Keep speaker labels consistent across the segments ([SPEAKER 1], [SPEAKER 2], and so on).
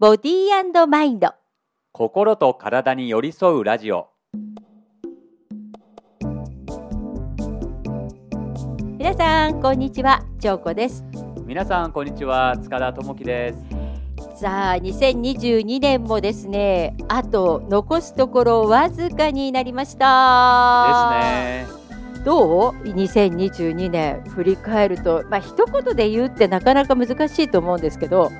[SPEAKER 1] ボディーマインド。
[SPEAKER 2] 心と体に寄り添うラジオ。
[SPEAKER 1] 皆さんこんにちは。長子です。
[SPEAKER 2] 皆さんこんにちは。塚田智樹です。
[SPEAKER 1] さあ2022年もですねあと残すところわずかになりました。
[SPEAKER 2] ですね。
[SPEAKER 1] どう？2022年振り返るとまあ一言で言うってなかなか難しいと思うんですけど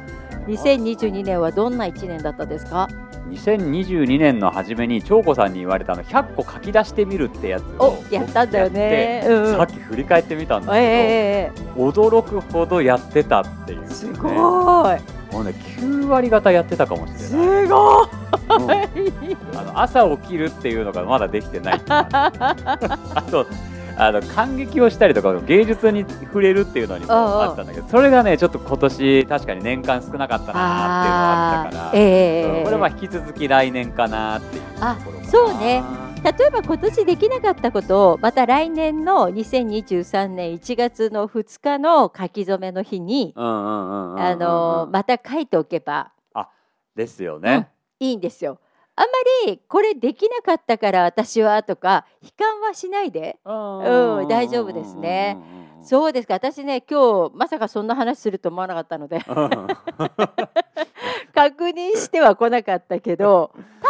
[SPEAKER 1] 2022年はどんな1年だったですか
[SPEAKER 2] ？2022年の初めに長子さんに言われたの100個書き出してみるってやつを
[SPEAKER 1] おやったんだよね。うん
[SPEAKER 2] さっき振り返ってみたんですけど、
[SPEAKER 1] ええ
[SPEAKER 2] 驚くほどやってたっていう、ね、
[SPEAKER 1] すごい。
[SPEAKER 2] もうね9割方やってたかもしれない、
[SPEAKER 1] すごい。
[SPEAKER 2] うん。あの朝起きるっていうのがまだできてない あとあの感激をしたりとか芸術に触れるっていうのにもあったんだけどそれがねちょっと今年確かに年間少なかったなっていうのがあったから、
[SPEAKER 1] ええ
[SPEAKER 2] うんこれはまあ引き続き来年かなっていうところ
[SPEAKER 1] そうね。例えば今年できなかったことをまた来年の2023年1月の2日の書き初めの日に、また書いておけば。
[SPEAKER 2] ですよね、
[SPEAKER 1] いいんですよ。あんまりこれできなかったから私はとか悲観はしないで。
[SPEAKER 2] うん
[SPEAKER 1] 大丈夫ですね。
[SPEAKER 2] うん
[SPEAKER 1] そうですか。私ね今日まさかそんな話すると思わなかったので。
[SPEAKER 2] うんうん
[SPEAKER 1] 確認しては来なかったけど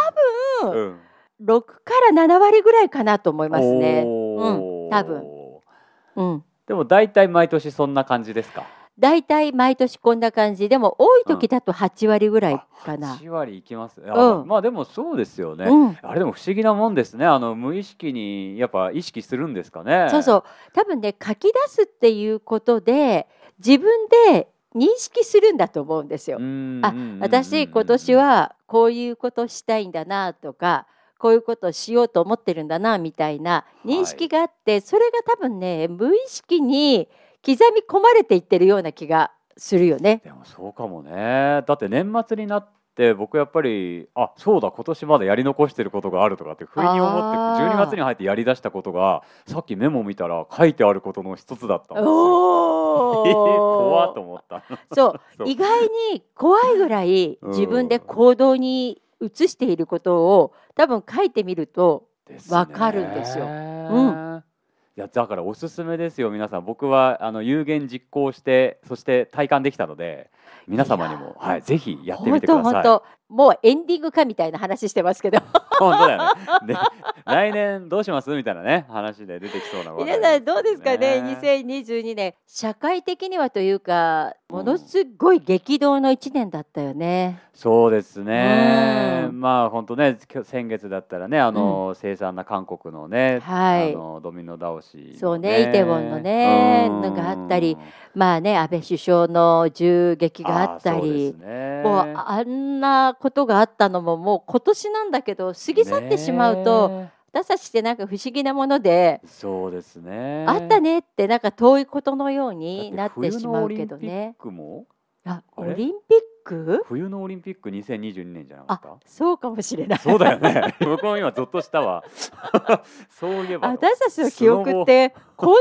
[SPEAKER 1] 多分
[SPEAKER 2] うん。
[SPEAKER 1] 6から7割ぐらいかなと思いますね。
[SPEAKER 2] おー
[SPEAKER 1] 多分。うん。
[SPEAKER 2] でも大体毎年そんな感じですか？
[SPEAKER 1] だいたい毎年こんな感じでも多い時だと8割ぐらいかな。
[SPEAKER 2] 8割いきます？あ
[SPEAKER 1] うん。
[SPEAKER 2] まあでもそうですよね、
[SPEAKER 1] うん、
[SPEAKER 2] あれでも不思議なもんですね。あの無意識にやっぱ意識するんですかね。
[SPEAKER 1] そうそう。多分ね書き出すっていうことで自分で認識するんだと思うんですよ。あ私今年はこういうことしたいんだなとかこういうことをしようと思ってるんだなみたいな認識があって、それが多分ね無意識に刻み込まれていってるような気がするよね。
[SPEAKER 2] でもそうかもね。だって年末になって僕やっぱりあそうだ今年まだやり残してることがあるとかって不意に思って
[SPEAKER 1] あー。
[SPEAKER 2] 12月に入ってやりだしたことがさっきメモ見たら書いてあることの一つだったんですよ。
[SPEAKER 1] お
[SPEAKER 2] えー、怖っと思った。
[SPEAKER 1] そう。意外に怖いぐらい
[SPEAKER 2] うん。
[SPEAKER 1] 自分で行動に移していることを多分書いてみるとわかるんですよ。
[SPEAKER 2] うんいやだからおすすめですよ皆さん。僕はあの有言実行してそして体感できたので。皆様にもはいぜひやってみ
[SPEAKER 1] 本
[SPEAKER 2] てください。
[SPEAKER 1] 当本当。もうエンディングかみたいな話してますけど。
[SPEAKER 2] 本当だよね。で来年どうします？みたいなね話で出てきそうな話題
[SPEAKER 1] 皆さんどうですかね？2022年社会的にはというかものすごい激動の1年だったよね。
[SPEAKER 2] そうですね。
[SPEAKER 1] うん。
[SPEAKER 2] まあ本当ね先月だったらねあの、凄惨な韓国のね、
[SPEAKER 1] はい。
[SPEAKER 2] あのドミノ倒しのね、
[SPEAKER 1] そうねイテウォンのね
[SPEAKER 2] うん。
[SPEAKER 1] のがあったり。まあね安倍首相の銃撃があったり
[SPEAKER 2] ね
[SPEAKER 1] もうあんなことがあったのももう今年なんだけど過ぎ去ってしまうと、
[SPEAKER 2] ね
[SPEAKER 1] 私たちってなんか不思議なもので、
[SPEAKER 2] そうですね。
[SPEAKER 1] あったねってなんか遠いことのようにな
[SPEAKER 2] だ
[SPEAKER 1] ってしまうけどね。
[SPEAKER 2] オリンピックも
[SPEAKER 1] あオリンピック？
[SPEAKER 2] 冬のオリンピック2022年じゃなか
[SPEAKER 1] あ
[SPEAKER 2] った？
[SPEAKER 1] そうかもしれない。
[SPEAKER 2] そうだよね。僕も今ゾッとしたわ。そういえば。
[SPEAKER 1] 私たちの記憶ってこんな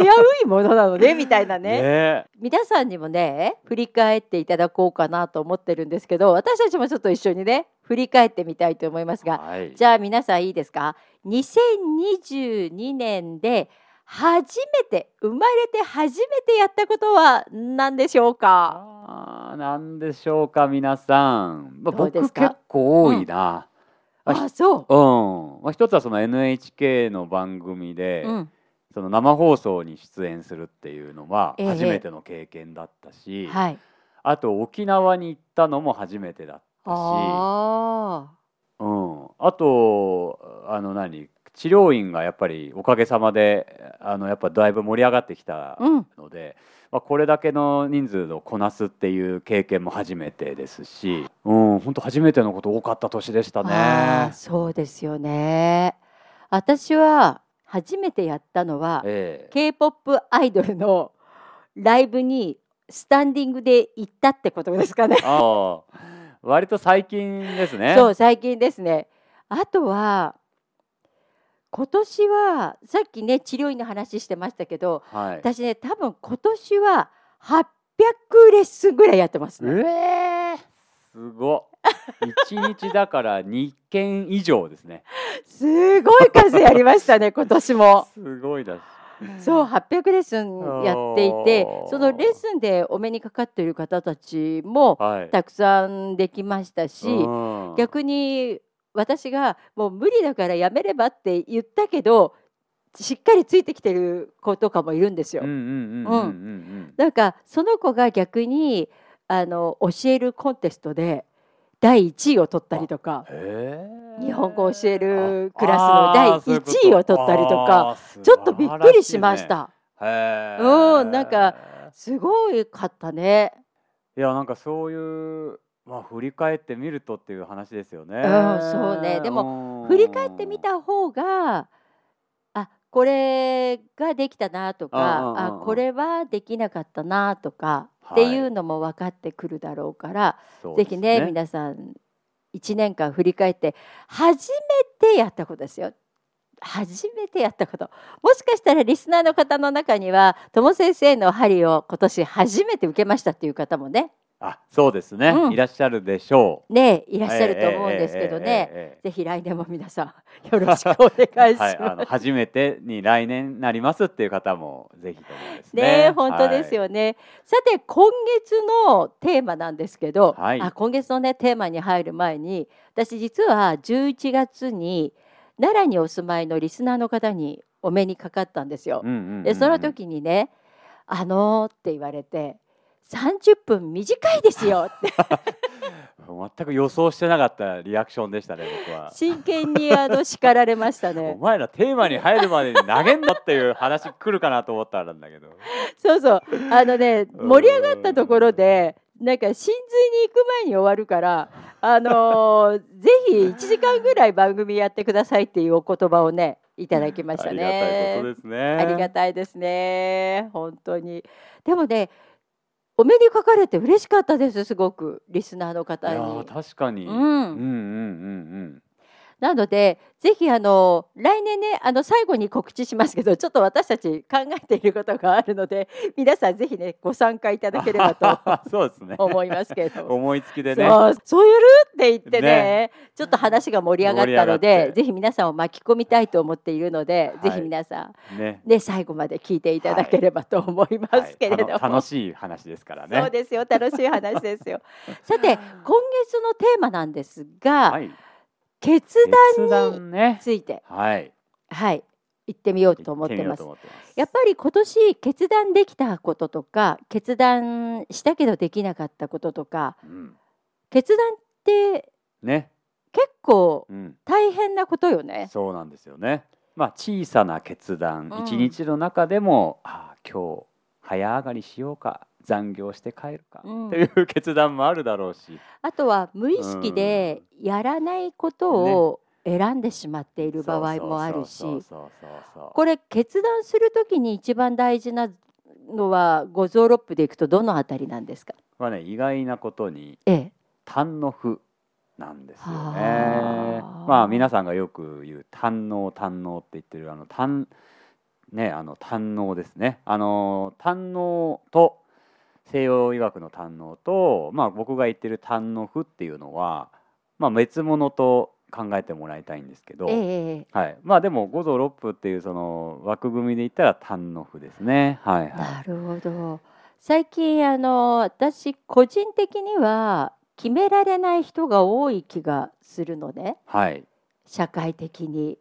[SPEAKER 1] に危ういものなのねみたいなね
[SPEAKER 2] ね
[SPEAKER 1] 皆さんにもね振り返っていただこうかなと思ってるんですけど私たちもちょっと一緒にね振り返ってみたいと思いますが
[SPEAKER 2] はい。
[SPEAKER 1] じゃあ皆さんいいですか？2022年で初めて生まれて初めてやったことは何でしょうか？
[SPEAKER 2] あーなんでしょうか皆さん。まあ、
[SPEAKER 1] どうですか？
[SPEAKER 2] 僕結構多いな。あ
[SPEAKER 1] あそう。
[SPEAKER 2] うん。まあ一つはその NHK の番組で、
[SPEAKER 1] うん。
[SPEAKER 2] その生放送に出演するっていうのは
[SPEAKER 1] ええ。
[SPEAKER 2] 初めての経験だったし、
[SPEAKER 1] はい。
[SPEAKER 2] あと沖縄に行ったのも初めてだったし、
[SPEAKER 1] あ
[SPEAKER 2] うん、あとあの何？治療院がやっぱりおかげさまであのやっぱだいぶ盛り上がってきた
[SPEAKER 1] あうん
[SPEAKER 2] ので、まあ、これだけの人数をこなすっていう経験も初めてですし、うん、本当初めてのこと多かった年でしたね。
[SPEAKER 1] そうですよね私は初めてやったのは
[SPEAKER 2] ええ
[SPEAKER 1] K-POP アイドルのライブにスタンディングで行ったってことですかね。
[SPEAKER 2] ああ割と最近ですね。
[SPEAKER 1] そう最近ですね。あとは今年はさっきね治療院の話してましたけど
[SPEAKER 2] はい、
[SPEAKER 1] 私ね多分今年は800レッスンぐらいやってますね。
[SPEAKER 2] ええす1 日だから2件以上ですね。
[SPEAKER 1] すごい数やりましたね今年も。
[SPEAKER 2] すごいだ
[SPEAKER 1] そう800レッスンやっていてそのレッスンでお目にかかっている方たちもたくさんできましたし、はい、逆に私がもう無理だからやめればって言ったけどしっかりついてきてる子とかもいるんですよ。なんかその子が逆にあの教えるコンテストで第1位を取ったりとか日本語を教えるクラスの第1位を取ったりとかちょっとびっくりしました。うん、なんかすごいかったね。
[SPEAKER 2] いやなんかそういうまあ振り返ってみるとっていう話ですよね。う
[SPEAKER 1] ん、そうね。でも振り返ってみた方があこれができたなとかあこれはできなかったなとかっていうのも分かってくるだろうから、はい、ぜひね、ね、皆さん1年間振り返って初めてやったことですよ。初めてやったこともしかしたらリスナーの方の中には友先生の針を今年初めて受けましたっていう方もね
[SPEAKER 2] あそうですね、うん、いらっしゃるでしょ
[SPEAKER 1] う。ねいらっしゃると思うんですけどね、えーえー、ぜひ来年も皆さんよろしくお願いします、はい、あの
[SPEAKER 2] 初めてに来年なりますっていう方もぜひともですね。
[SPEAKER 1] ね本当ですよね、はい、さて今月のテーマなんですけど、はい、あ今月のねテーマに入る前に私実は11月に奈良にお住まいのリスナーの方にお目にかかったんですよ、うんうんうんうん、でその時にね「あのー」って言われて30分短いですよって
[SPEAKER 2] 全く予想してなかったリアクションでしたね僕は
[SPEAKER 1] 真剣にあの叱られましたね
[SPEAKER 2] お前らテーマに入るまでに投げんだっていう話来るかなと思ったんだけど
[SPEAKER 1] そうそうあのね盛り上がったところでなんか真髄に行く前に終わるからあのー、ぜひ1時間ぐらい番組やってくださいっていうお言葉をねいただきましたね。
[SPEAKER 2] ありがたいことですね。
[SPEAKER 1] ありがたいですね。本当に。でもね、お目にかかれて嬉しかったですすごく。リスナーの方に。
[SPEAKER 2] 確かに、うん、うんうんうんうん
[SPEAKER 1] なのでぜひあの来年ねあの最後に告知しますけどちょっと私たち考えていることがあるので皆さんぜひねご参加いただければと そうですね。思いますけど。
[SPEAKER 2] 思いつきでね。
[SPEAKER 1] そうそうやるって言ってね、ね、ちょっと話が盛り上がったのでぜひ皆さんを巻き込みたいと思っているので、はい、ぜひ皆さん、ね。ね、最後まで聞いていただければと思いますけれども、はい。
[SPEAKER 2] はい、楽しい話ですからね。
[SPEAKER 1] そうですよ。楽しい話ですよ。さて 今月のテーマなんですが、はい決断について、ね、はい、はい、行ってみようと思ってます。やっぱり今年決断できたこととか決断したけどできなかったこととか、うん、決断ってね。結構大変なことよね。
[SPEAKER 2] うん、そうなんですよね。まあ小さな決断一、日の中でもああ今日早上がりしようか残業して帰るか。っていう決断もあるだろうし、
[SPEAKER 1] あとは無意識でやらないことを選んでしまっている場合もあるし。これ決断する時に一番大事なのは五臓六腑でいくとどのあたりなんですか、
[SPEAKER 2] まあね、意外なことに、ええ、痰の符なんですよね。まあ皆さんがよく言う胆の胆のって言ってるあの胆ねあの胆のですね。あの胆のと西洋医学の胆のと、まあ、僕が言ってる胆の符っていうのは、まあ、別物と考えてもらいたいんですけど、えー、はい、まあでも五臓六腑っていうその枠組みで言ったら胆の符ですね。はい、はい、
[SPEAKER 1] なるほど。最近あの私個人的には決められない人が多い気がするので、はい、社会的に。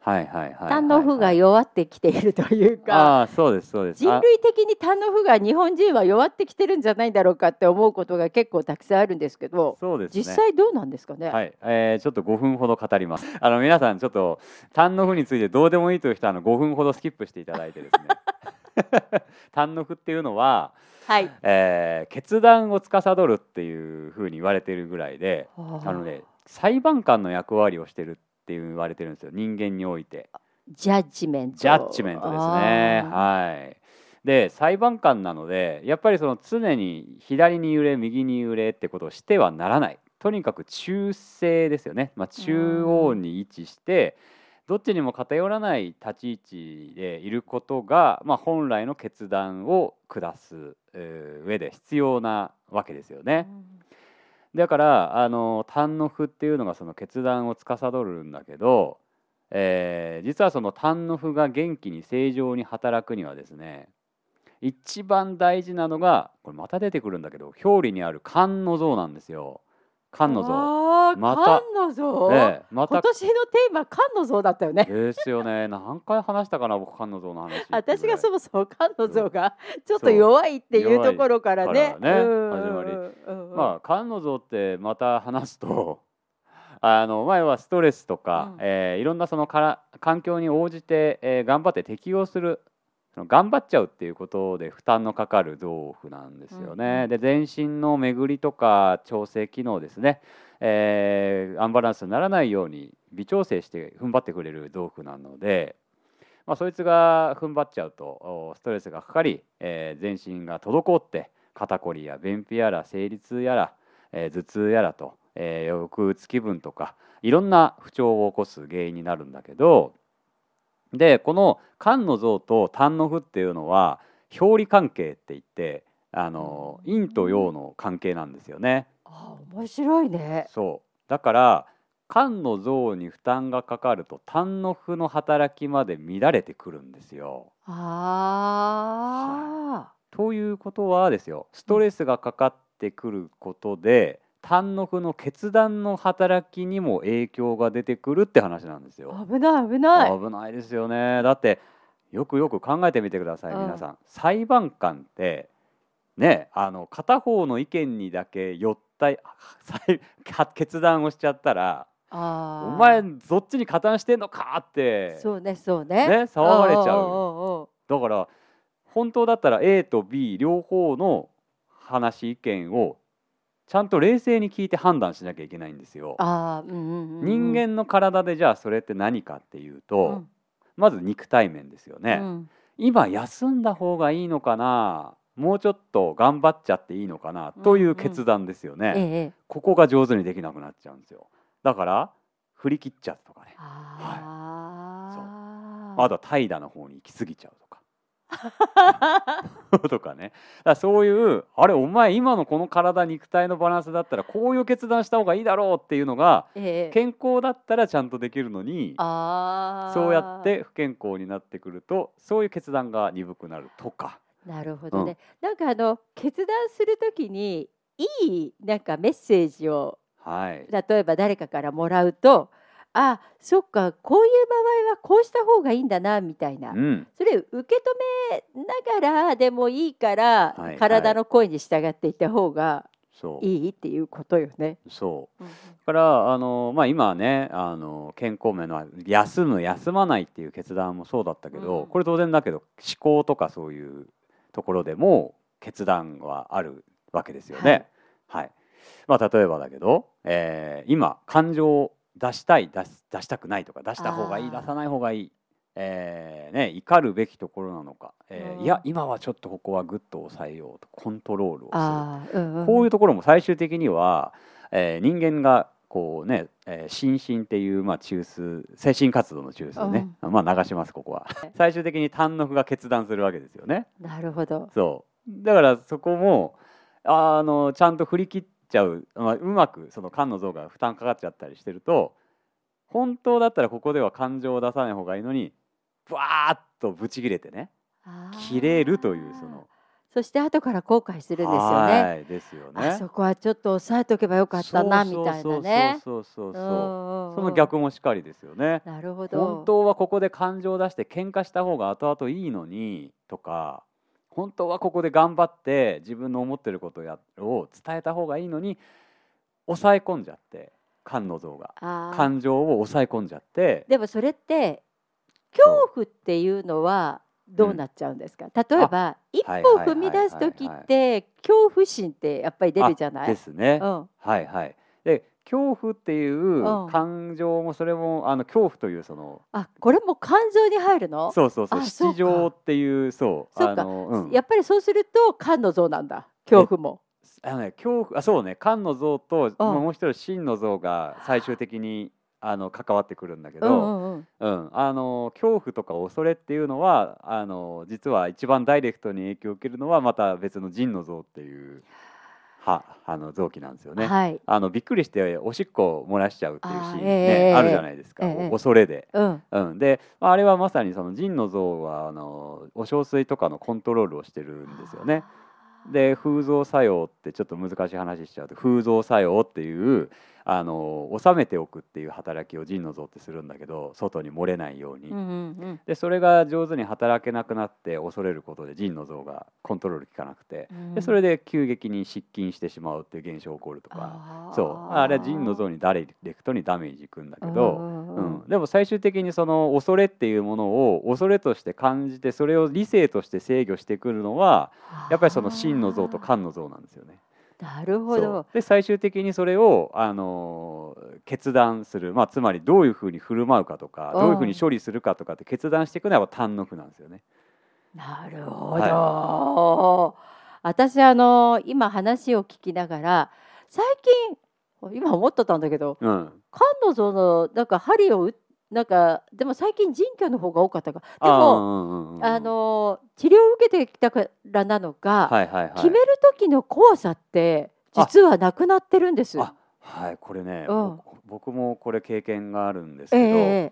[SPEAKER 1] 胆の負が弱ってきているというか
[SPEAKER 2] あそうですそうです。
[SPEAKER 1] 人類的に胆の負が日本人は弱ってきてるんじゃないだろうかって思うことが結構たくさんあるんですけどそうです、ね、実際どうなんですかね、
[SPEAKER 2] はい。えー、ちょっと5分ほど語ります。あの皆さんちょっと胆の負についてどうでもいいという人はあの5分ほどスキップしていただいてですね。胆の負っていうのははい。えー、決断を司るっていうふうに言われているぐらいであ。のね裁判官の役割をしてるって言われてるんですよ人間において。
[SPEAKER 1] ジャッジメント。
[SPEAKER 2] ジャッジメントですね。はい。で裁判官なのでやっぱりその常に左に揺れ右に揺れってことをしてはならないとにかく中性ですよね、まあ、中央に位置してどっちにも偏らない立ち位置でいることが、まあ、本来の決断を下す上で必要なわけですよね。だからあの胆の符っていうのがその決断を司るんだけど、えー、実はその胆の符が元気に正常に働くにはですね一番大事なのがこれまた出てくるんだけど表裏にある肝の像なんですよ。肝の像。
[SPEAKER 1] また。肝の像、ええ、また。今年のテーマ肝の像だったよね。
[SPEAKER 2] ですよね。何回話したかな僕肝の像の話。
[SPEAKER 1] 私がそもそも肝の像がちょっと弱いっていうところからね。
[SPEAKER 2] ね始まり、まあ肝の像ってまた話すと あの前はストレスとか、うん、えー、いろんなそのから環境に応じて、えー、頑張って適応する頑張っちゃうっていうことで負担のかかる臓腑なんですよね。うん、で全身の巡りとか調整機能ですね、えー、アンバランスにならないように微調整して踏ん張ってくれる臓腑なので、まあ、そいつが踏ん張っちゃうとストレスがかかり、えー、全身が滞って肩こりや便秘やら生理痛やら、えー、頭痛やらと、えー、抑うつ気分とかいろんな不調を起こす原因になるんだけどでこの肝の像と胆の符っていうのは表裏関係って言ってあの陰と陽の関係なんですよね。
[SPEAKER 1] あ面白いね。
[SPEAKER 2] そうだから肝の像に負担がかかると胆の符の働きまで乱れてくるんですよ。
[SPEAKER 1] あ
[SPEAKER 2] ということはですよストレスがかかってくることで、単の符の決断の働きにも影響が出てくるって話なんですよ。
[SPEAKER 1] 危ない危ない。
[SPEAKER 2] 危ないですよね。だってよくよく考えてみてください、皆さん。裁判官ってねあの片方の意見にだけ寄った決断をしちゃったら。お前どっちに加担してんのかって
[SPEAKER 1] そうねそうね
[SPEAKER 2] ね騒がれちゃうだから本当だったら A と B 両方の話意見をちゃんと冷静に聞いて判断しなきゃいけないんですよ。
[SPEAKER 1] あうんうんうん、
[SPEAKER 2] 人間の体でじゃあそれって何かっていうと、うん、まず肉体面ですよね、うん、今休んだ方がいいのかなもうちょっと頑張っちゃっていいのかなという決断ですよね、うんうん、ここが上手にできなくなっちゃうんですよ。だから振り切っちゃうとかね。はい、そう。あとは怠惰の方に行き過ぎちゃうと とかね。だそういうあれお前今のこの体肉体のバランスだったらこういう決断した方がいいだろうっていうのが、えー、健康だったらちゃんとできるのにそうやって不健康になってくるとそういう決断が鈍くなるとか。
[SPEAKER 1] なるほどね、うん、なんかあの決断するときにいいなんかメッセージを、はい、例えば誰かからもらうとあそっかこういう場合はこうした方がいいんだなみたいな、うん、それ受け止めながらでもいいから、はいはい、体の声に従っていた方がいいっていうことよね。
[SPEAKER 2] そう、うん、からあの、まあ、今ねあの健康面の休む休まないっていう決断もそうだったけど、うん、これ当然だけど思考とかそういうところでも決断はあるわけですよね。はい、はい、まあ、例えばだけど、えー、今感情出したい出し出したくないとか出した方がいい出さない方がいい、えーね、怒るべきところなのか、えー、いや今はちょっとここはぐっと抑えようとコントロールをする、うんうん、こういうところも最終的には、えー、人間がこうね、えー、心身っていう、まあ、中枢精神活動の中枢ね、うん、まあ流しますここは。最終的に単の符が決断するわけですよね。
[SPEAKER 1] なるほど。
[SPEAKER 2] そう。だからそこもあのちゃんと振り切ってちゃう、まあ、うまくその肝の像が負担かかっちゃったりしてると本当だったらここでは感情を出さない方がいいのにバーッとブチ切れてね切れるというその。
[SPEAKER 1] そして後から後悔するんですよね。はい、ですよね。あそこはちょっと抑えとけばよかったなみたいなね。
[SPEAKER 2] そうそうそうそうその逆もしかりですよね。
[SPEAKER 1] なるほど。
[SPEAKER 2] 本当はここで感情を出して喧嘩した方が後々いいのにとか、本当はここで頑張って自分の思ってることやを伝えた方がいいのに抑え込んじゃって菅の像が。感情を抑え込んじゃって。
[SPEAKER 1] でもそれって恐怖っていうのはどうなっちゃうんですか、うん、例えば一歩踏み出す時って恐怖心ってやっぱり出るじゃない？
[SPEAKER 2] ですね、うん、はいはい。で恐怖っていう感情もそれもあの恐怖というその
[SPEAKER 1] あこれも感情に入るの？
[SPEAKER 2] そうそうそう。七情っていうそう。
[SPEAKER 1] そうか、うん、やっぱりそうすると肝の像なんだ。恐怖も。
[SPEAKER 2] あのね恐怖あそうね。肝の像と、もう一人真の像が最終的にあの関わってくるんだけど、うんうん、あの恐怖とか恐れっていうのはあの実は一番ダイレクトに影響を受けるのはまた別の腎の像っていうはあの臓器なんですよね。
[SPEAKER 1] はい。
[SPEAKER 2] あのびっくりしておしっこ漏らしちゃうっていうシーンね、
[SPEAKER 1] えー
[SPEAKER 2] あるじゃないですか、
[SPEAKER 1] ええ
[SPEAKER 2] 恐れで。
[SPEAKER 1] うん。
[SPEAKER 2] うん、でまああれはまさにその腎の臓はあのお小水とかのコントロールをしてるんですよね。で風造作用ってちょっと難しい話しちゃうと風造作用っていうあの収めておくっていう働きを腎の像ってするんだけど外に漏れないように、
[SPEAKER 1] うんうん
[SPEAKER 2] でそれが上手に働けなくなって恐れることで腎の像がコントロール効かなくて。
[SPEAKER 1] うん。
[SPEAKER 2] でそれで急激に失禁してしまうっていう現象が起こるとか。そう。あれは腎の像にダイレクトにダメージいくんだけど、
[SPEAKER 1] うん
[SPEAKER 2] う
[SPEAKER 1] うん
[SPEAKER 2] ん、でも最終的にその恐れっていうものを恐れとして感じてそれを理性として制御してくるのはやっぱりその真の像と観の像なんですよね。
[SPEAKER 1] なるほど。
[SPEAKER 2] で最終的にそれを、あのー決断する、まあ、つまりどういうふうに振る舞うかとか
[SPEAKER 1] うん
[SPEAKER 2] どういうふうに処理するかとかって決断していくのはやっぱ胆の符なんですよね。
[SPEAKER 1] なるほど。私あの今話を聞きながら最近今思ってたんだけど
[SPEAKER 2] うん、
[SPEAKER 1] 菅野像のなんか針を打なんかでも最近腎虚の方が多かったか。でもあの治療を受けてきたからなのか、
[SPEAKER 2] はいはいはい。
[SPEAKER 1] 決める時の怖さって実はなくなってるんです。
[SPEAKER 2] あはいこれね、
[SPEAKER 1] うん。
[SPEAKER 2] 僕僕もこれ経験があるんですけ
[SPEAKER 1] え
[SPEAKER 2] ど、
[SPEAKER 1] え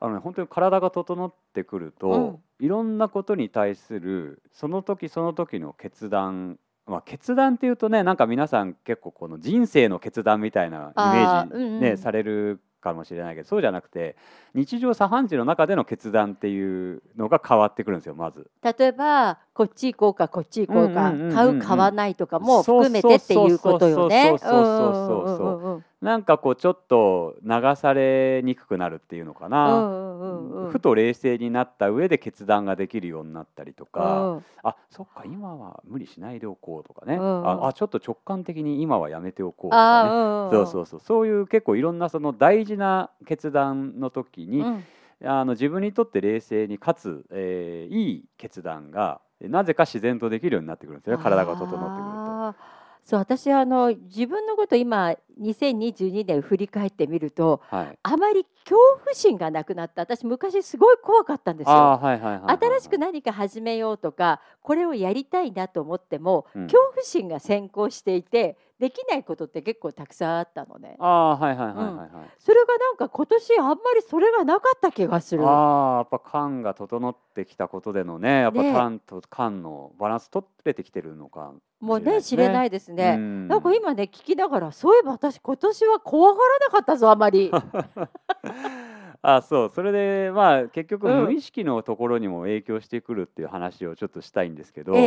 [SPEAKER 2] あのね本当に体が整ってくると、
[SPEAKER 1] うん。
[SPEAKER 2] いろんなことに対するその時その時の決断まあ、決断っていうとねなんか皆さん結構この人生の決断みたいなイメージ、
[SPEAKER 1] あーうんうん。
[SPEAKER 2] ねされるかもしれないけどそうじゃなくて日常茶飯事の中での決断っていうのが変わってくるんですよまず。
[SPEAKER 1] 例えばこっち行こうかこっち行こうか、買う買わないとかも含めてっていうことよね。
[SPEAKER 2] そうそうそうそうそうそうなんかこうちょっと流されにくくなるっていうのかな。
[SPEAKER 1] うんうんうんうん。
[SPEAKER 2] ふと冷静になった上で決断ができるようになったりとか、
[SPEAKER 1] うん。
[SPEAKER 2] あそっか今は無理しないでおこうとかね、
[SPEAKER 1] うん。
[SPEAKER 2] ああちょっと直感的に今はやめておこうと
[SPEAKER 1] あ
[SPEAKER 2] かね、
[SPEAKER 1] ーうん
[SPEAKER 2] そうそうそう。そういう結構いろんなその大事な決断の時に、
[SPEAKER 1] うん。
[SPEAKER 2] あの自分にとって冷静にかつ、えーいい決断がなぜか自然とできるようになってくるんですよね。体が整ってくると。
[SPEAKER 1] そう私あの自分のこと今2022年振り返ってみると
[SPEAKER 2] はい、
[SPEAKER 1] あまり恐怖心がなくなった。私昔すごい怖かったんですよ。
[SPEAKER 2] はいはい。
[SPEAKER 1] 新しく何か始めようとかこれをやりたいなと思っても、
[SPEAKER 2] うん。
[SPEAKER 1] 恐怖心が先行していてできないことって結構たくさんあったのね。
[SPEAKER 2] あーはいはいはいはいはい、
[SPEAKER 1] それがなんか今年あんまりそれがなかった気がする。
[SPEAKER 2] ああやっぱ肝が整ってきたことでのねやっぱ
[SPEAKER 1] ね
[SPEAKER 2] 肝と肝のバランス取れてきてるのか
[SPEAKER 1] もうね知れないいですね。
[SPEAKER 2] うん
[SPEAKER 1] なんか今ね聞きながらそういえば私今年は怖がらなかったぞあまり。
[SPEAKER 2] あそう。それでまあ結局
[SPEAKER 1] うん。
[SPEAKER 2] 無意識のところにも影響してくるっていう話をちょっとしたいんですけど、
[SPEAKER 1] えええ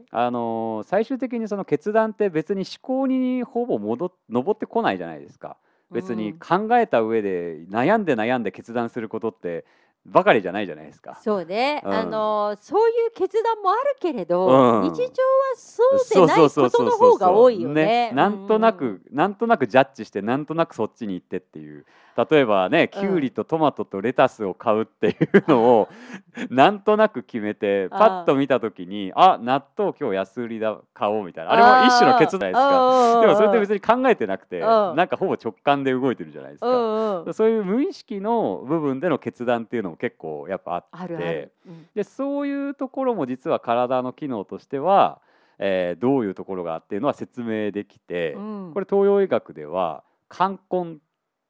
[SPEAKER 1] え
[SPEAKER 2] あのー最終的にその決断って別に思考にほぼ戻っ上ってこないじゃないですか。別に
[SPEAKER 1] うん
[SPEAKER 2] 考えた上で悩んで悩んで決断することってばかりじゃないじゃないですか。
[SPEAKER 1] そうね、
[SPEAKER 2] うん。
[SPEAKER 1] あのそういう決断もあるけれど、
[SPEAKER 2] うん。
[SPEAKER 1] 日常はそうでないことの方が多いよね。
[SPEAKER 2] なんとなく、
[SPEAKER 1] うん
[SPEAKER 2] なんとなくジャッジしてなんとなくそっちに行ってっていう例えばねきゅうりとトマトとレタスを買うっていうのを、なんとなく決めてパッと見た時にあ納豆今日安売りだ買おうみたいな。あれも一種の決断ですか。
[SPEAKER 1] か
[SPEAKER 2] でもそれって別に考えてなくて
[SPEAKER 1] うん。
[SPEAKER 2] なんかほぼ直感で動いてるじゃないですか。そういう無意識の部分での決断っていうのも結構やっぱあって。でそういうところも実は体の機能としては、えーどういうところがっていうのは説明できて、
[SPEAKER 1] うん。
[SPEAKER 2] これ東洋医学では肝根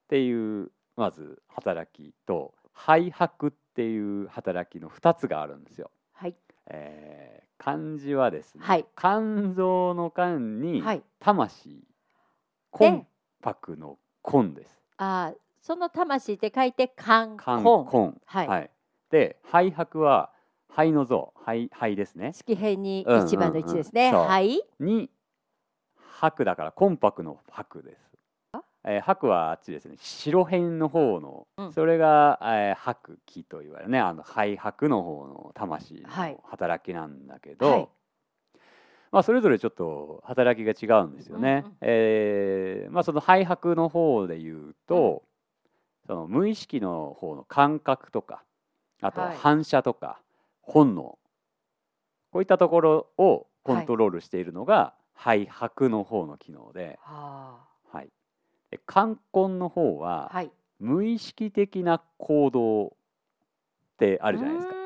[SPEAKER 2] っていうまず働きと肺白っていう働きの2つがあるんですよ。
[SPEAKER 1] はい
[SPEAKER 2] えー漢字はですね、
[SPEAKER 1] はい
[SPEAKER 2] 肝臓の肝に
[SPEAKER 1] はい。
[SPEAKER 2] 魂、
[SPEAKER 1] で
[SPEAKER 2] 魂魄の根です。
[SPEAKER 1] あーその魂って書いて肝
[SPEAKER 2] 肝
[SPEAKER 1] 根。
[SPEAKER 2] 根
[SPEAKER 1] はい
[SPEAKER 2] で肺白は肺の像肺肺ですね。
[SPEAKER 1] 月辺に
[SPEAKER 2] うんうんうん
[SPEAKER 1] 一番の一ですね。
[SPEAKER 2] そう
[SPEAKER 1] はい。
[SPEAKER 2] に白だから魂魄の白です。えー、白はあっちですね。白辺の方の、
[SPEAKER 1] うん。
[SPEAKER 2] それが、えー、白気と言われるね。あの肺白の方の魂
[SPEAKER 1] はい。
[SPEAKER 2] の働きなんだけど、
[SPEAKER 1] はい。
[SPEAKER 2] まあ、それぞれちょっと働きが違うんですよね。
[SPEAKER 1] うんうん
[SPEAKER 2] えーまあ、その肺白の方で言うと、その無意識の方の感覚とかあとは
[SPEAKER 1] はい。
[SPEAKER 2] 反射とか本能、こういったところをコントロールしているのが肺白の方の機能で、
[SPEAKER 1] は
[SPEAKER 2] はい、で肝根の方は
[SPEAKER 1] あはい。
[SPEAKER 2] 無意識的な行動ってあ
[SPEAKER 1] あ
[SPEAKER 2] るじゃないですか。
[SPEAKER 1] か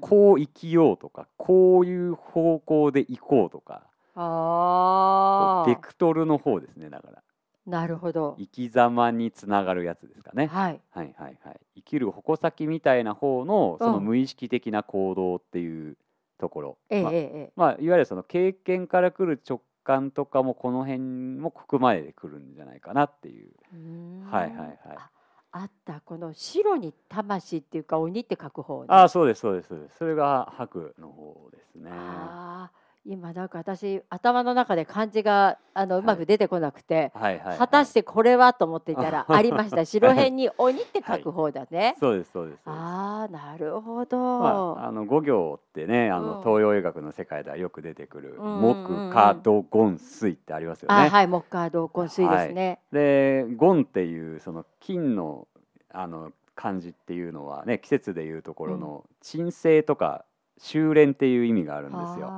[SPEAKER 2] こう生きようとかこういう方向で行こうとか
[SPEAKER 1] あ
[SPEAKER 2] ベクトルの方ですねだから
[SPEAKER 1] なるほど。
[SPEAKER 2] 生き様につながるやつですかね。
[SPEAKER 1] はい。
[SPEAKER 2] はいはいはい。生きる矛先みたいな方のその
[SPEAKER 1] うん
[SPEAKER 2] 無意識的な行動っていうところ、まあ
[SPEAKER 1] ええ
[SPEAKER 2] まあ、いわゆるその経験から来る直感とかもこの辺も含まれてくるんじゃないかなっていう。
[SPEAKER 1] え。う
[SPEAKER 2] はいはいはい
[SPEAKER 1] ああったこの白に魂っていうか鬼って書く方ね。
[SPEAKER 2] ああそうですそうですそれが白の方ですね。
[SPEAKER 1] あー今なんか私頭の中で漢字があのうまく出てこなくて、
[SPEAKER 2] はいはい、はい。
[SPEAKER 1] 果たしてこれはと思っていたらありました白辺に鬼って書く方だね。
[SPEAKER 2] そうですそうですそうです。
[SPEAKER 1] ああなるほど。
[SPEAKER 2] まあ、あの五行ってねあの、
[SPEAKER 1] うん
[SPEAKER 2] 東洋医学の世界ではよく出てくる木火土金水ってありますよね。
[SPEAKER 1] あはい木火同根水ですね。
[SPEAKER 2] でゴンっていうその金のあの漢字っていうのはね季節でいうところの鎮静とか修練っていう意味があるんですよ。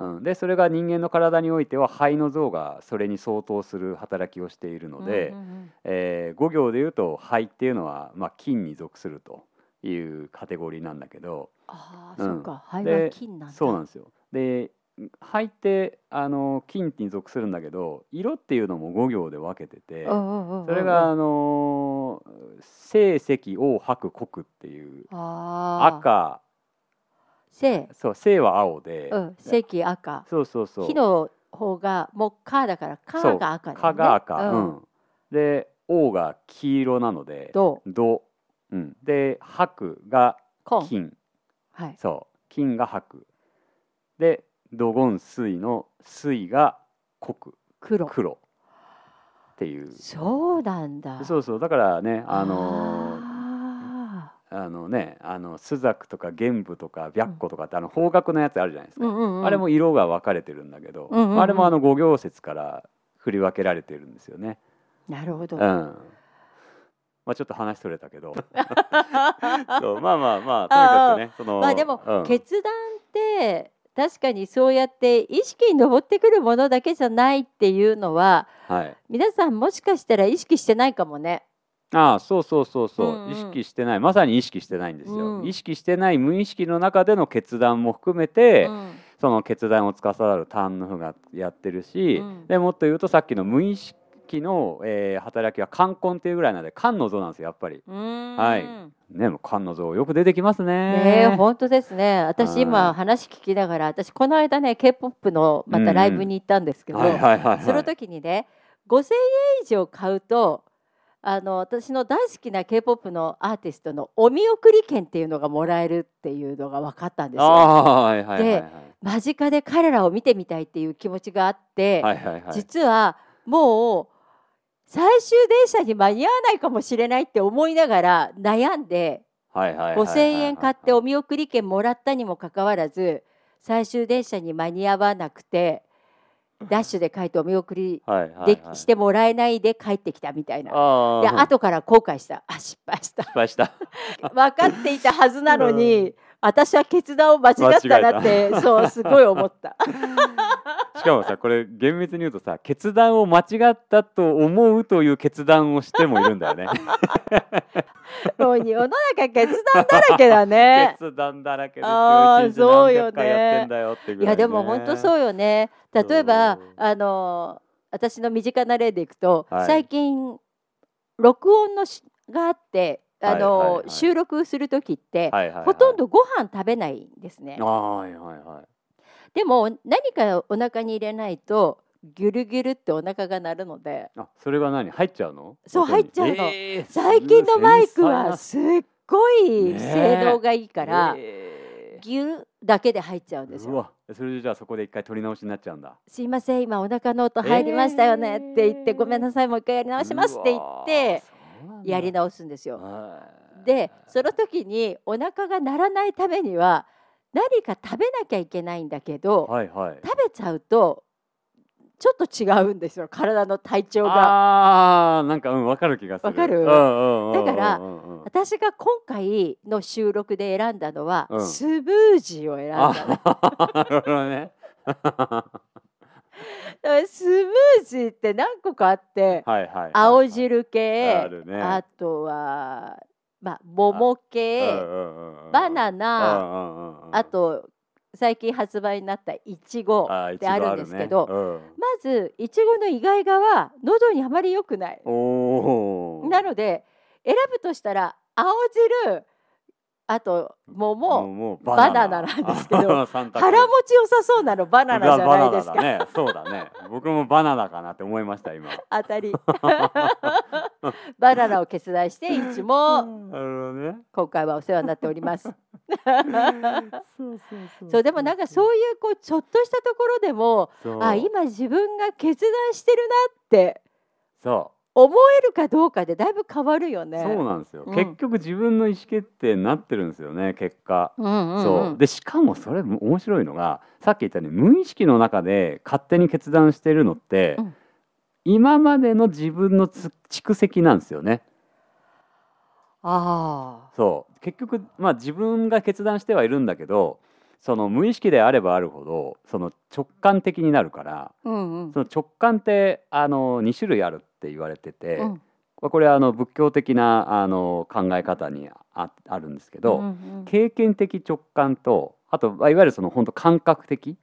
[SPEAKER 2] うん、でそれが人間の体においては肺の像がそれに相当する働きをしているので、
[SPEAKER 1] うんうんうん
[SPEAKER 2] えー五行でいうと肺っていうのは、まあ、金に属するというカテゴリーなんだけど
[SPEAKER 1] ああ、
[SPEAKER 2] うん
[SPEAKER 1] そうか肺
[SPEAKER 2] で
[SPEAKER 1] は金なんだ。
[SPEAKER 2] そうなんですよ。で肺ってあの金に属するんだけど色っていうのも五行で分けてて。それがあのー青赤黄白黒っていう赤
[SPEAKER 1] 青
[SPEAKER 2] そう青は青で、
[SPEAKER 1] うん赤赤。
[SPEAKER 2] そうそうそう。
[SPEAKER 1] 火の方がもうカだからカ
[SPEAKER 2] そう
[SPEAKER 1] が赤だよね。
[SPEAKER 2] 蚊が赤、
[SPEAKER 1] う
[SPEAKER 2] うん。んで黄が黄色なので
[SPEAKER 1] 銅。
[SPEAKER 2] 土、うん、で白が
[SPEAKER 1] 金
[SPEAKER 2] 金。
[SPEAKER 1] はい。
[SPEAKER 2] そう。金が白。で土金水の水が黒。
[SPEAKER 1] 黒。
[SPEAKER 2] 黒。っていう。
[SPEAKER 1] そうなんだ。
[SPEAKER 2] そうそう。だからねあのー
[SPEAKER 1] あ
[SPEAKER 2] あのね、あの朱雀とか玄武とか白虎とかって、あの方角のやつあるじゃないですか、
[SPEAKER 1] ーうんうんうん
[SPEAKER 2] あれも色が分かれてるんだけど、
[SPEAKER 1] うんうんうん
[SPEAKER 2] あれもあの五行説から振り分けられてるんですよね。
[SPEAKER 1] なるほど。
[SPEAKER 2] うん。まあちょっと話それたけど、そうまあまあまあとにかくね、その
[SPEAKER 1] まあでも、
[SPEAKER 2] うん
[SPEAKER 1] 決断って確かにそうやって意識に上ってくるものだけじゃないっていうのは
[SPEAKER 2] はい。
[SPEAKER 1] 皆さんもしかしたら意識してないかもね。
[SPEAKER 2] ああそうそうそうそう、
[SPEAKER 1] うんうん。
[SPEAKER 2] 意識してない。まさに意識してないんですよ、
[SPEAKER 1] うん。
[SPEAKER 2] 意識してない無意識の中での決断も含めて、
[SPEAKER 1] うん。
[SPEAKER 2] その決断を司るタンの符がやってるし、
[SPEAKER 1] うん。
[SPEAKER 2] でもっと言うとさっきの無意識の、えー働きは冠根っていうぐらいなんで漢の像なんですよやっぱり。はい。ねもう漢の像よく出てきますね。
[SPEAKER 1] ねえ本当ですね。私
[SPEAKER 2] はい。
[SPEAKER 1] 今話聞きながら私この間ね k p o p のまたライブに行ったんですけど、その時にね5,000円以上買うとあの私の大好きな k p o p のアーティストのお見送り券っていうのがもらえるっていうのが分かったんですよ。
[SPEAKER 2] はいはいはいはい。
[SPEAKER 1] 間近で彼らを見てみたいっていう気持ちがあって、
[SPEAKER 2] はいはいはい
[SPEAKER 1] 実はもう最終電車に間に合わないかもしれないって思いながら悩んで
[SPEAKER 2] はいはいはいはい
[SPEAKER 1] 5,000円買ってお見送り券もらったにもかかわらず最終電車に間に合わなくてダッシュで帰ってお見送りでしてもらえないで帰ってきたみたいな。で後から後悔した。あ失敗した。
[SPEAKER 2] 失敗した。
[SPEAKER 1] 分かっていたはずなのに、私は決断を間違ったなってそうすごい思った。
[SPEAKER 2] しかもさこれ厳密に言うとさ決断を間違ったと思うという決断をしてもいるんだよね
[SPEAKER 1] もう世の中決断だらけだね。
[SPEAKER 2] 決断だらけですよ
[SPEAKER 1] あそうよね
[SPEAKER 2] ね、
[SPEAKER 1] いやでも本当そうよね。例えばあの私の身近な例でいくと、
[SPEAKER 2] はい
[SPEAKER 1] 最近録音のしがあってあの、
[SPEAKER 2] はいはい。はい
[SPEAKER 1] 収録する時って、
[SPEAKER 2] はいはいはい、
[SPEAKER 1] ほとんどご飯食べないんですね。
[SPEAKER 2] はいはいはい。
[SPEAKER 1] でも何かお腹に入れないとギュルギュルってお腹が鳴るので。
[SPEAKER 2] あそれが何？入っちゃうの？
[SPEAKER 1] そう入っちゃうの。
[SPEAKER 2] えー
[SPEAKER 1] 最近のマイクは
[SPEAKER 2] す
[SPEAKER 1] すっごい性能がいいから、
[SPEAKER 2] えー。
[SPEAKER 1] ギュルだけで入っちゃうんですよ。
[SPEAKER 2] それでじゃあそこで一回取り直しになっちゃうんだ。
[SPEAKER 1] すいません今お腹の音入りましたよねって言って、
[SPEAKER 2] えー。
[SPEAKER 1] ごめんなさいもう一回やり直しますって言ってやり
[SPEAKER 2] 直
[SPEAKER 1] 直すんですよ。でその時にお腹が鳴らないためには何か食べなきゃいけないんだけど、
[SPEAKER 2] はいはい。
[SPEAKER 1] 食べちゃうとちょっと違うんですよ。体の体調が。
[SPEAKER 2] あなんかうんわかる気がする。
[SPEAKER 1] わかる？だから
[SPEAKER 2] うん
[SPEAKER 1] 私が今回の収録で選んだのは、
[SPEAKER 2] うん。
[SPEAKER 1] スムージーを選んだ
[SPEAKER 2] ね
[SPEAKER 1] スムージーって何個かあって
[SPEAKER 2] はいはいはい
[SPEAKER 1] 青汁系
[SPEAKER 2] あるね。
[SPEAKER 1] あとは、まあ、桃系
[SPEAKER 2] うんうんうんうん
[SPEAKER 1] バナナ
[SPEAKER 2] うんうんうんうん
[SPEAKER 1] あと最近発売になったいちご
[SPEAKER 2] あ
[SPEAKER 1] であるんですけど、
[SPEAKER 2] いちごあるね
[SPEAKER 1] まずいちごの意外がは喉にあまり良くない。なので選ぶとしたら青汁あと桃
[SPEAKER 2] もう
[SPEAKER 1] バナナ。なんですけど 腹持ちよさそうなのバナナじゃないですか、
[SPEAKER 2] ね。そうだね。僕もバナナかなって思いました今。
[SPEAKER 1] 当たり。バナナを決断していつも 今回はお世話になっております。
[SPEAKER 2] そう
[SPEAKER 1] でもなんかそういうこうちょっとしたところでもあ今自分が決断してるなって。
[SPEAKER 2] そ
[SPEAKER 1] 思えるかどうかでだいぶ変わるよ
[SPEAKER 2] う、
[SPEAKER 1] ね。
[SPEAKER 2] そうなんですよ、
[SPEAKER 1] うん。
[SPEAKER 2] 結局自分の意思決定になってるんですよね結果。
[SPEAKER 1] うんうんうん。
[SPEAKER 2] そう。でしかもそれ面白いのがさっき言ったように無意識の中で勝手に決断してるのって、
[SPEAKER 1] うん。
[SPEAKER 2] 今までの自分のつ蓄積なんですよね。
[SPEAKER 1] ああ。
[SPEAKER 2] そう。結局、まあ、自分が決断してはいるんだけどその無意識であればあるほどその直感的になるから
[SPEAKER 1] うんうん。
[SPEAKER 2] その直感ってあの2種類ある。って言われてて、
[SPEAKER 1] うん。
[SPEAKER 2] これはあの仏教的なあの考え方にああるんですけど、
[SPEAKER 1] うんうん
[SPEAKER 2] 経験的直感とあとまあいわゆるその本当感覚的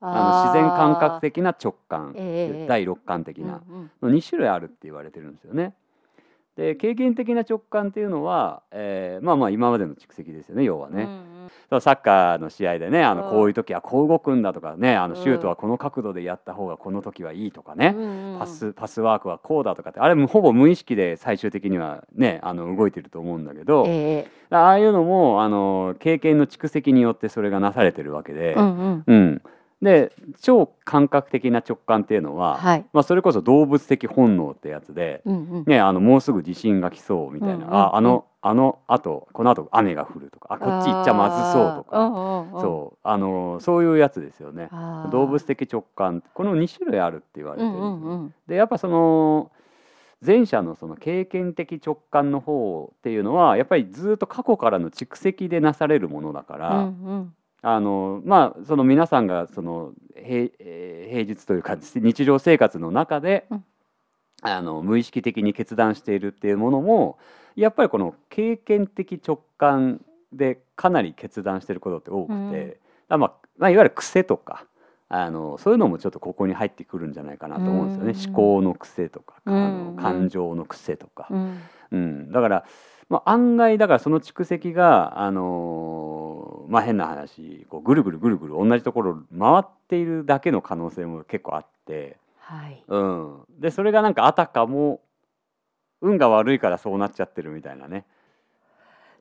[SPEAKER 2] あの自然感覚的な直感、
[SPEAKER 1] ええ
[SPEAKER 2] 第六感的な、の2種類あるって言われてるんですよね。で経験的な直感っていうのは、えーまあまあ今までの蓄積ですよね要はね、
[SPEAKER 1] うんうん
[SPEAKER 2] そうサッカーの試合でねあの
[SPEAKER 1] うん。
[SPEAKER 2] こういう時はこう動くんだとかねあの
[SPEAKER 1] うん。
[SPEAKER 2] シュートはこの角度でやった方がこの時はいいとかね、
[SPEAKER 1] うんうん。
[SPEAKER 2] パスパスワークはこうだとかってあれもほぼ無意識で最終的にはねあの動いてると思うんだけど、
[SPEAKER 1] ええ。
[SPEAKER 2] ああいうのもあの経験の蓄積によってそれがなされてるわけで、
[SPEAKER 1] うんうん。
[SPEAKER 2] うんで超感覚的な直感っていうのは、
[SPEAKER 1] はい。
[SPEAKER 2] まあ、それこそ動物的本能ってやつで、
[SPEAKER 1] うんうん。
[SPEAKER 2] ね、あのもうすぐ地震が来そうみたいな、
[SPEAKER 1] うんうんうん
[SPEAKER 2] ああのあのあとこのあと雨が降るとかあこっち行っちゃまずそうとか、そうあのそういうやつですよね。動物的直感この2種類あるって言われてる
[SPEAKER 1] うんうん。
[SPEAKER 2] でやっぱその前者のその経験的直感の方っていうのはやっぱりずっと過去からの蓄積でなされるものだから、
[SPEAKER 1] うんうん
[SPEAKER 2] あのまあその皆さんがその平,、えー平日というか日常生活の中で、
[SPEAKER 1] うん。
[SPEAKER 2] あの無意識的に決断しているっていうものもやっぱりこの経験的直感でかなり決断してることって多くて、
[SPEAKER 1] うん。
[SPEAKER 2] まあまあ、いわゆる癖とかあのそういうのもちょっとここに入ってくるんじゃないかなと思うんですよね、
[SPEAKER 1] うん。
[SPEAKER 2] 思考の癖とか、あ
[SPEAKER 1] うん。
[SPEAKER 2] の感情の癖とか。
[SPEAKER 1] うん。
[SPEAKER 2] うん、だから、まあ、案外だからその蓄積が、あのーまあ、変な話こうぐるぐるぐるぐる同じところを回っているだけの可能性も結構あって、
[SPEAKER 1] はい。
[SPEAKER 2] うん、でそれがなんかあたかも運が悪いからそうなっちゃってるみたいなね。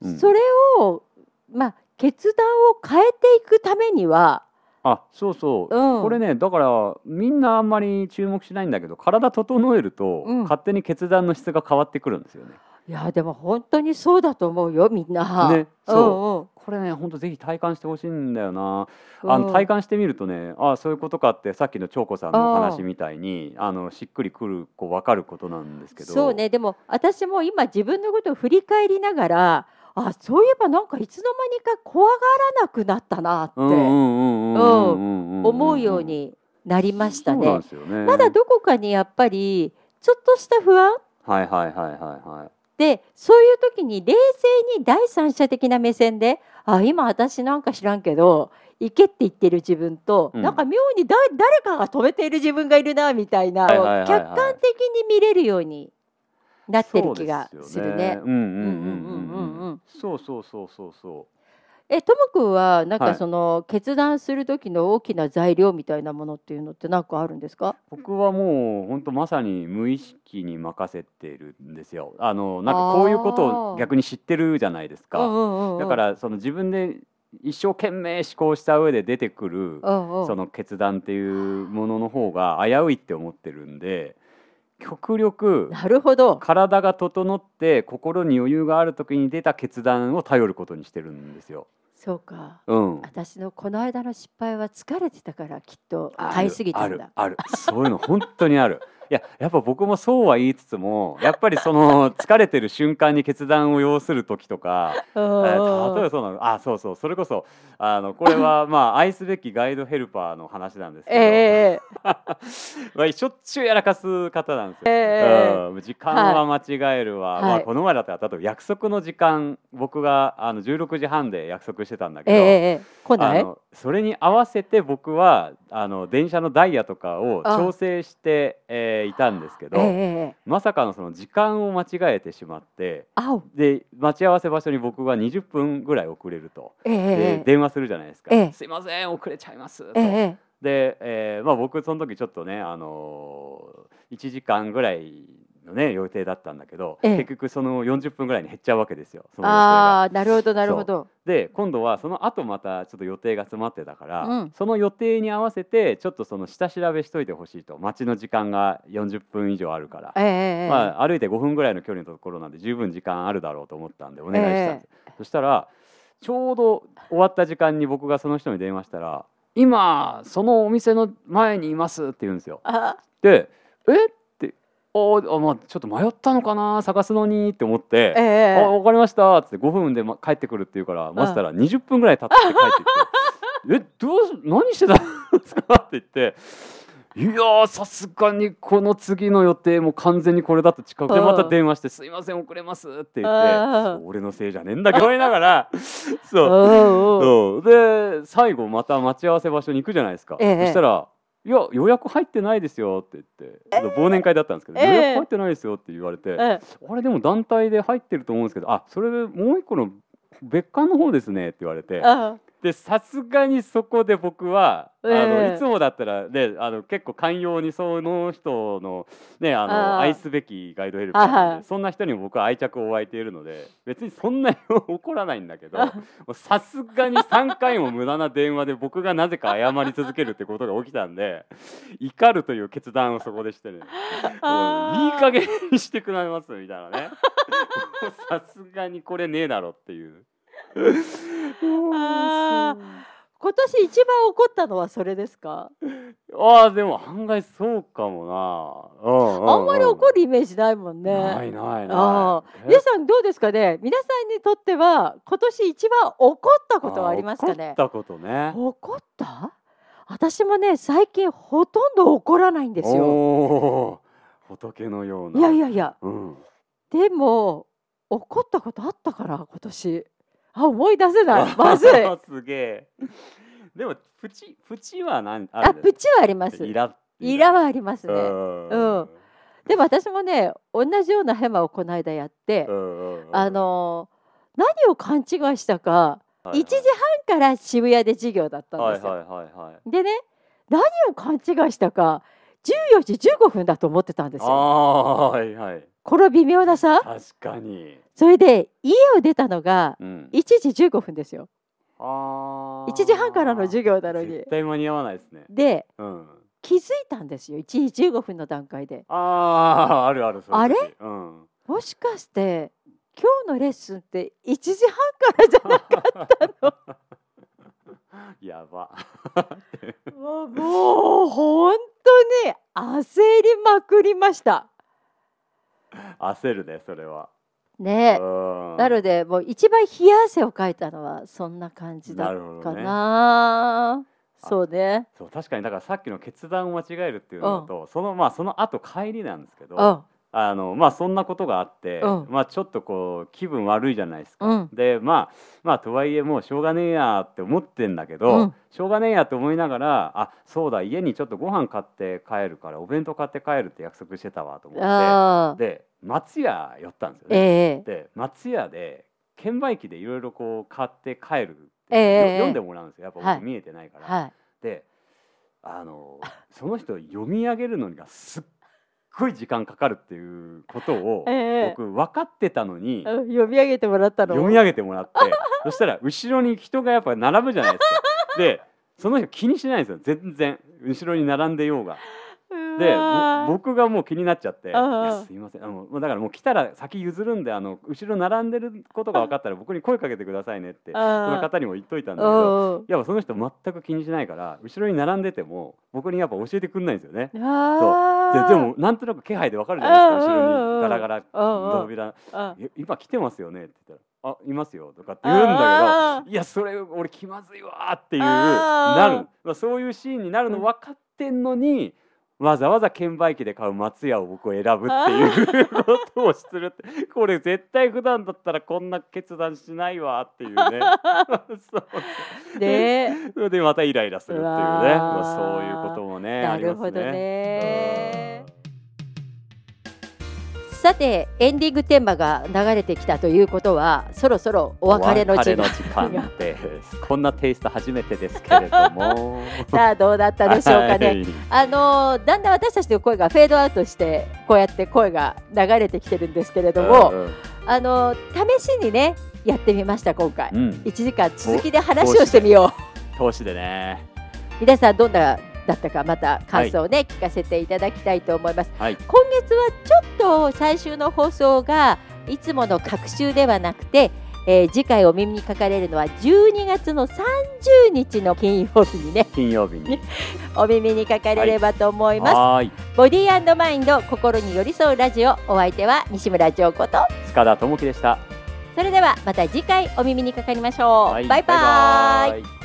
[SPEAKER 2] うん。
[SPEAKER 1] それをまあ決断を変えていくためには
[SPEAKER 2] あそうそう、
[SPEAKER 1] うん。
[SPEAKER 2] これねだからみんなあんまり注目しないんだけど体整えると、
[SPEAKER 1] うん。
[SPEAKER 2] 勝手に決断の質が変わってくるんですよね。
[SPEAKER 1] いやでも本当にそうだと思うよみんな。
[SPEAKER 2] ね
[SPEAKER 1] そ
[SPEAKER 2] これね本当ぜひ体感してほしいんだよな。あの体感してみるとねあそういうことかってさっきの長子さんのお話みたいにあのしっくりくるこう分かることなんですけど。
[SPEAKER 1] そうね。でも私も今自分のことを振り返りながらあそういえばなんかいつの間にか怖がらなくなったなって思うようになりましたね。
[SPEAKER 2] ね。
[SPEAKER 1] まだどこかにやっぱりちょっとした不安
[SPEAKER 2] はいはいはいはいはい
[SPEAKER 1] でそういう時に冷静に第三者的な目線で「あ今私なんか知らんけど行けって言ってる自分と、
[SPEAKER 2] うん、
[SPEAKER 1] なんか妙にだ誰かが止めている自分がいるなみたいな、客観的に見れるようになってる気がするね。
[SPEAKER 2] そうそうそうそうそう。
[SPEAKER 1] えともくんはなん
[SPEAKER 2] はい。
[SPEAKER 1] かその、決断する時の大きな材料みたいなものっていうのって何かあるんですか？
[SPEAKER 2] う僕はもう本当まさに無意識に任せてるんですよ。あのなんかこういうことを逆に知ってるじゃないですか、だからその自分で一生懸命思考した上で出てくるその決断っていうものの方が危ういって思ってるんで極力
[SPEAKER 1] なるほど。
[SPEAKER 2] 体が整って心に余裕がある時に出た決断を頼ることにしてるんですよ。
[SPEAKER 1] そうか。
[SPEAKER 2] うん、
[SPEAKER 1] 私のこの間の失敗は疲れてたからきっと買いすぎたんだ。
[SPEAKER 2] ある。ある。そういうの本当にある。ややっぱ僕もそうは言いつつもやっぱりその 疲れてる瞬間に決断を要する時とか、えー、例えばそうなの。あそうそう。それこそあのこれは まあ愛すべきガイドヘルパーの話なんですけど、えー、まあ、しょっちゅうやらかす方なんですよ。えー、うん、時間は間違えるわ、はい、まあ、この前だったら例えば約束の時間僕があの16時半で約束してたんだけど、えー、それに合わせて僕はあの電車のダイヤとかを調整して、えー、いたんですけど、えー、まさかのその時間を間違えてしまってで待ち合わせ場所に僕が20分ぐらい遅れると、えー、で電話するじゃないですか「すいません遅れちゃいます」と。で、えーまあ、僕その時ちょっとね、あのー、1時間ぐらいのね予定だったんだけど、ええ、結局その40分ぐらいに減っちゃうわけですよ
[SPEAKER 1] ああなるほどなるほど。
[SPEAKER 2] で今度はその後またちょっと予定が詰まってたから、うん、その予定に合わせてちょっとその下調べしといてほしいと。待ちの時間が40分以上あるから、え、まあ、歩いて5分ぐらいの距離のところなんで十分時間あるだろうと思ったんでお願いしたんです、そしたらちょうど終わった時間に僕がその人に電話したら「今そのお店の前にいます」って言うんですよ。で「え？っ?」あまあ、ちょっと迷ったのかな探すのにって思って「えー、あ分かりました」っつって5分で、ま、帰ってくるって言うから待ってたら20分ぐらい経って帰ってきて「えどう何してたんですか?」って言って「いやさすがにこの次の予定も完全にこれだと近くでまた電話して「すいません遅れます」って言って「俺のせいじゃねえんだけど」言いながらそう。で最後また待ち合わせ場所に行くじゃないですか。そしたらいや予約入ってないですよって言って忘年会だったんですけど、予約入ってないですよって言われて、あれでも団体で入ってると思うんですけどあそれでもう一個の別館の方ですねって言われてでさすがにそこで僕は、えー、あのいつもだったら、ね、あの結構寛容にその人の,、ね、あの愛すべきガイドヘルパーでそんな人にも僕は愛着を湧いているので別にそんなに怒らないんだけどさすがに3回も無駄な電話で僕がなぜか謝り続けるってことが起きたんで怒るという決断をそこでしてね。もういい加減にしてくれますみたいなね。さすがにこれねえだろっていう。
[SPEAKER 1] あ今年一番怒ったのはそれですか？
[SPEAKER 2] ああでも案外そうかも
[SPEAKER 1] な、うんうんうん、あんまり怒るイメージないもんね。
[SPEAKER 2] ないないな
[SPEAKER 1] い。皆さんどうですかね？皆さんにとっては今年一番怒ったことはありますかね。
[SPEAKER 2] 怒ったことね。
[SPEAKER 1] 怒った？私もね最近ほとんど怒らないんですよ。
[SPEAKER 2] 仏のような。い
[SPEAKER 1] やいやいや、うん、でも怒ったことあったから今年あ思い出せない。まずい。
[SPEAKER 2] すげえ。でもプチプチは何
[SPEAKER 1] ああプチはあります。イライラ。はありますね。うん。でも私もね同じようなヘマをこの間やってあの何を勘違いしたか、はいはい、1時半から渋谷で授業だったんですよ、はいはいはいはい、でね何を勘違いしたか14時15分だと思ってたんですよ。はいはい、この微妙なさ。
[SPEAKER 2] 確かに。
[SPEAKER 1] それで家を出たのが1時15分ですよ。うん、1時半からの授業なのに。
[SPEAKER 2] 絶対間に合わないですね。
[SPEAKER 1] で、うん、気づいたんですよ。1時15分の段階で。
[SPEAKER 2] あああるある
[SPEAKER 1] あれ、うん、もしかして今日のレッスンって1時半からじゃなかったの？
[SPEAKER 2] やば。
[SPEAKER 1] もうもう本当に焦りまくりました
[SPEAKER 2] 焦るねそれは。
[SPEAKER 1] ね。なのでもう一番冷や汗をかいたのはそんな感じだかな、ね、そうね。
[SPEAKER 2] そう確かにだからさっきの決断を間違えるっていうのと、うん、そのまあその後帰りなんですけど、うんあのまあそんなことがあって、うん、まあちょっとこう気分悪いじゃないですか、うん、でまあまあとはいえもうしょうがねえやって思ってんだけど、うん、しょうがねえやって思いながらあそうだ家にちょっとご飯買って帰るからお弁当買って帰るって約束してたわと思ってで松屋寄ったんですよね、えー、で松屋で券売機でいろいろこう買って帰るって、えー、読んでもらうんですよ。やっぱ僕見えてないから。はい、であのその人読み上げるのがすっごい時間かかるっていうことを僕分かってたのに、
[SPEAKER 1] 読み上げてもらったの？
[SPEAKER 2] 読み上げてもらって。そしたら後ろに人がやっぱ並ぶじゃないですか。でその人気にしないんですよ。全然。後ろに並んでようが。で僕がもう気になっちゃって「すいません。あのだからもう来たら先譲るんであの後ろ並んでることが分かったら僕に声かけてくださいね」ってその方にも言っといたんだけどやっぱその人全く気にしないから後ろに並んでても僕にやっぱ教えてくんないんですよね。そう。ででもなんとなく気配で分かるじゃないですか後ろにガラガラ扉「今来てますよね」って言ったら。あいますよとかって言うんだけどいやそれ俺気まずいわっていうなる、まあ、そういうシーンになるの分かってんのに、わざわざ券売機で買う松屋を僕を選ぶっていうことをするって。これ絶対普段だったらこんな決断しないわっていうね。そうででまたイライラするっていうね。まあ、そういうこともね
[SPEAKER 1] なるほどね。さてエンディングテーマが流れてきたということはそろそろお別れの時間。
[SPEAKER 2] です こんなテイスト初めてですけれども。
[SPEAKER 1] さあどうだったでしょうかね、はい、あのだんだん私たちの声がフェードアウトしてこうやって声が流れてきてるんですけれども、うんうん、あの試しにねやってみました今回、うん、1時間続きで話をしてみよ
[SPEAKER 2] う。投資でね。
[SPEAKER 1] 皆さんどんなだったかまた感想をね、はい、聞かせていただきたいと思います、はい、今月はちょっと最終の放送がいつもの隔週ではなくて、えー、次回お耳にかかれるのは12月の30日の金曜日にね。
[SPEAKER 2] 金曜日に。
[SPEAKER 1] お耳にかかれればと思います、はい、ボディーマインド心に寄り添うラジオ。お相手は西村京子と。
[SPEAKER 2] 塚田智樹でした。
[SPEAKER 1] それではまた次回お耳にかかりましょう、バイバイ